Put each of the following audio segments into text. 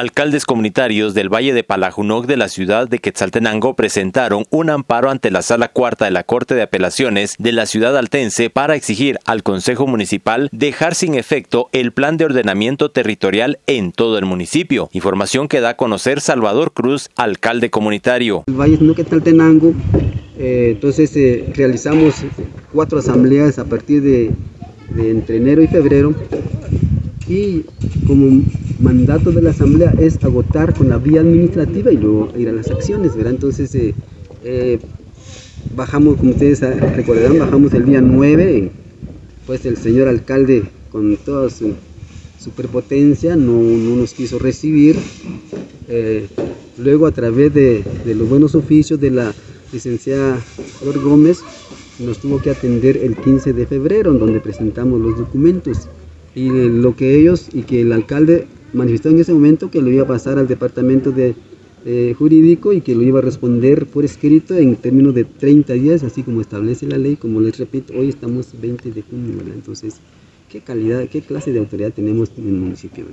Alcaldes comunitarios del Valle de Palajunoc de la ciudad de Quetzaltenango presentaron un amparo ante la Sala Cuarta de la Corte de Apelaciones de la ciudad altense para exigir al Consejo Municipal dejar sin efecto el plan de ordenamiento territorial en todo el municipio. Información que da a conocer Salvador Cruz, alcalde comunitario. El Valle de Quetzaltenango, eh, entonces eh, realizamos cuatro asambleas a partir de, de entre enero y febrero y como mandato de la Asamblea es agotar con la vía administrativa y luego ir a las acciones, ¿verdad? Entonces, eh, eh, bajamos, como ustedes recordarán, bajamos el día 9, pues el señor alcalde con toda su superpotencia no, no nos quiso recibir. Eh, luego a través de, de, los buenos oficios de la licenciada Flor Gómez, nos tuvo que atender el 15 de febrero, en donde presentamos los documentos. Y lo que ellos y que el alcalde manifestó en ese momento que lo iba a pasar al departamento de, eh, jurídico y que lo iba a responder por escrito en términos de 30 días, así como establece la ley. Como les repito, hoy estamos 20 de junio. Entonces, ¿qué calidad, qué clase de autoridad tenemos en el municipio.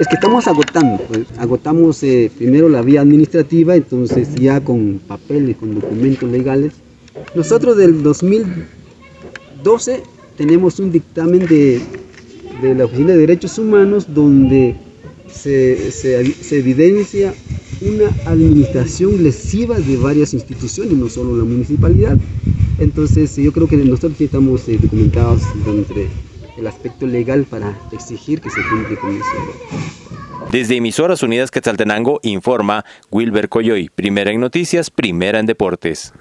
Es que estamos agotando, pues, agotamos eh, primero la vía administrativa, entonces ya con papeles, con documentos legales. Nosotros del 2012 tenemos un dictamen de, de la Oficina de Derechos Humanos donde se, evidencia una administración lesiva de varias instituciones, no solo la municipalidad. Entonces yo creo que nosotros estamos eh, documentados entre el aspecto legal para exigir que se cumpla con eso. Desde Emisoras Unidas Quetzaltenango informa Wilber Coyoy, primera en noticias, primera en deportes.